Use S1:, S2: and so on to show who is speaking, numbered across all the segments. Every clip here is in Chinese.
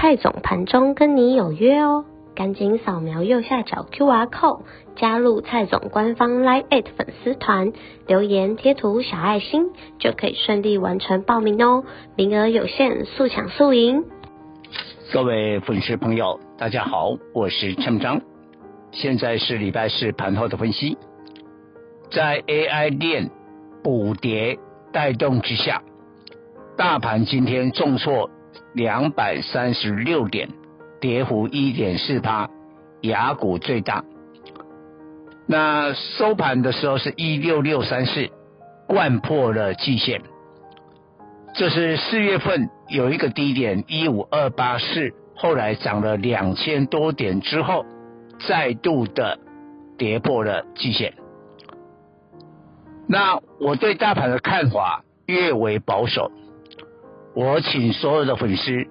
S1: 蔡总盘中跟你有约哦，赶紧扫描右下角 QR code 加入蔡总官方 Live 粉丝团，留言贴图小爱心就可以顺利完成报名哦，名额有限，速抢速赢。
S2: 各位粉丝朋友，大家好，我是陈章，现在是礼拜四盘后的分析，在 AI 链补跌带动之下，大盘今天重挫。两百三十六点，跌幅一点四八，雅股最大。那收盘的时候是一六六三四，掼破了季线。这是四月份有一个低点一五二八四，后来涨了两千多点之后，再度的跌破了季线。那我对大盘的看法越为保守。我请所有的粉丝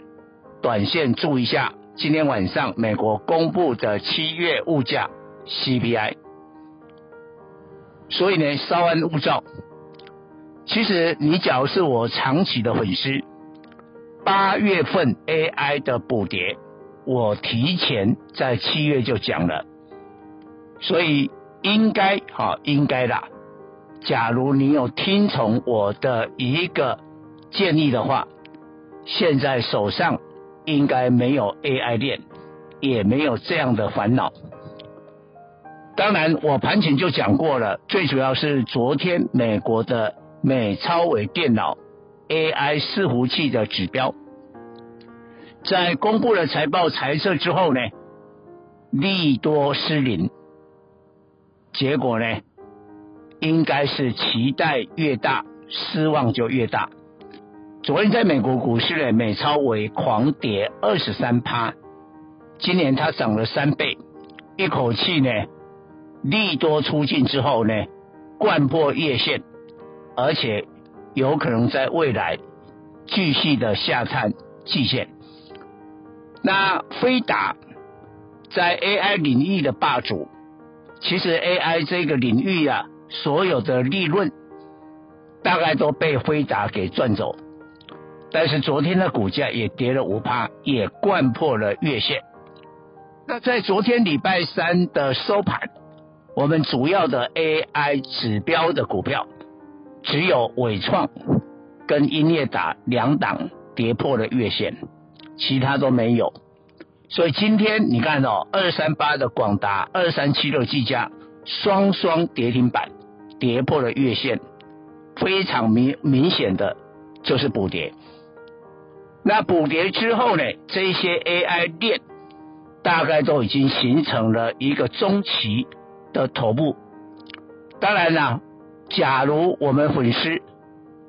S2: 短线注意一下，今天晚上美国公布的七月物价 CPI，所以呢，稍安勿躁。其实你假如是我长期的粉丝，八月份 AI 的补跌，我提前在七月就讲了，所以应该哈应该啦。假如你有听从我的一个。建议的话，现在手上应该没有 AI 链，也没有这样的烦恼。当然，我盘前就讲过了，最主要是昨天美国的美超伟电脑 AI 伺服器的指标，在公布了财报财测之后呢，利多失灵，结果呢，应该是期待越大，失望就越大。昨天在美国股市呢，美超为狂跌二十三趴，今年它涨了三倍，一口气呢，利多出尽之后呢，掼破月线，而且有可能在未来继续的下探季线。那飞达在 AI 领域的霸主，其实 AI 这个领域啊，所有的利润大概都被辉达给赚走。但是昨天的股价也跌了五趴，也掼破了月线。那在昨天礼拜三的收盘，我们主要的 AI 指标的股票只有伟创跟英业达两档跌破了月线，其他都没有。所以今天你看哦，二三八的广达、二三七六技嘉双双跌停板，跌破了月线，非常明明显的就是补跌。那补跌之后呢，这些 AI 链大概都已经形成了一个中期的头部。当然啦，假如我们粉丝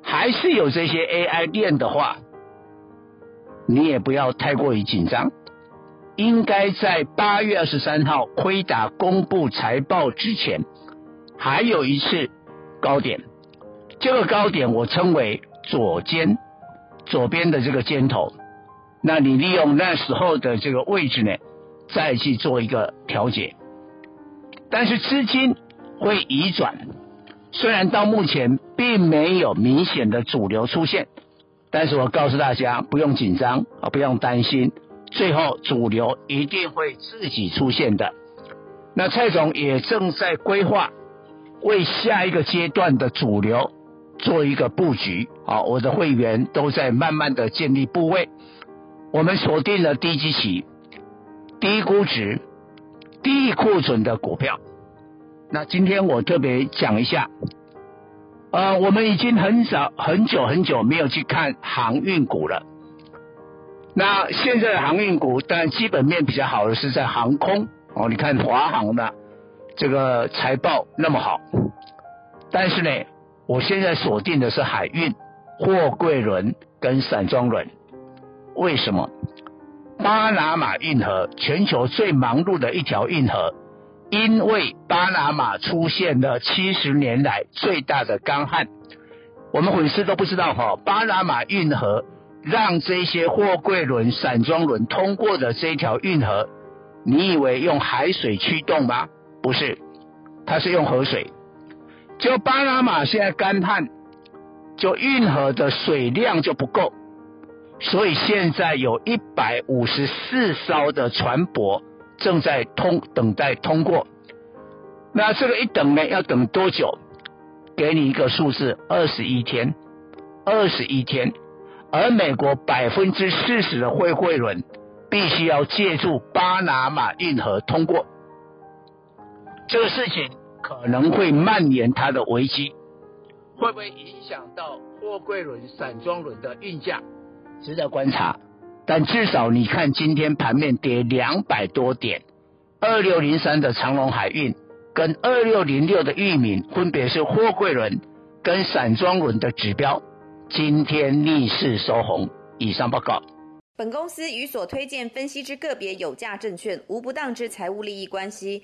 S2: 还是有这些 AI 链的话，你也不要太过于紧张。应该在八月二十三号辉达公布财报之前，还有一次高点。这个高点我称为左肩。左边的这个尖头，那你利用那时候的这个位置呢，再去做一个调节。但是资金会移转，虽然到目前并没有明显的主流出现，但是我告诉大家不用紧张啊，不用担心，最后主流一定会自己出现的。那蔡总也正在规划为下一个阶段的主流。做一个布局，好，我的会员都在慢慢的建立部位。我们锁定了低基期、低估值、低库存的股票。那今天我特别讲一下，呃，我们已经很少、很久、很久没有去看航运股了。那现在的航运股，当然基本面比较好的是在航空哦。你看华航的这个财报那么好，但是呢，我现在锁定的是海运、货柜轮跟散装轮，为什么？巴拿马运河，全球最忙碌的一条运河，因为巴拿马出现了七十年来最大的干旱。我们粉丝都不知道哈，巴拿马运河让这些货柜轮、散装轮通过的这条运河，你以为用海水驱动吗？不是，它是用河水。就巴拿马现在干旱，就运河的水量就不够，所以现在有一百五十四艘的船舶正在通等待通过。那这个一等呢，要等多久？给你一个数字，二十一天，二十一天。而美国百分之四十的货柜轮必须要借助巴拿马运河通过，这个事情可能会蔓延它的危机，会不会影响到货柜轮、散装轮的运价？值得观察。但至少你看，今天盘面跌两百多点，二六零三的长隆海运。跟二六零六的裕民分别是货柜轮跟散装轮的指标，今天逆势收红。以上报告。
S3: 本公司与所推荐分析之个别有价证券无不当之财务利益关系。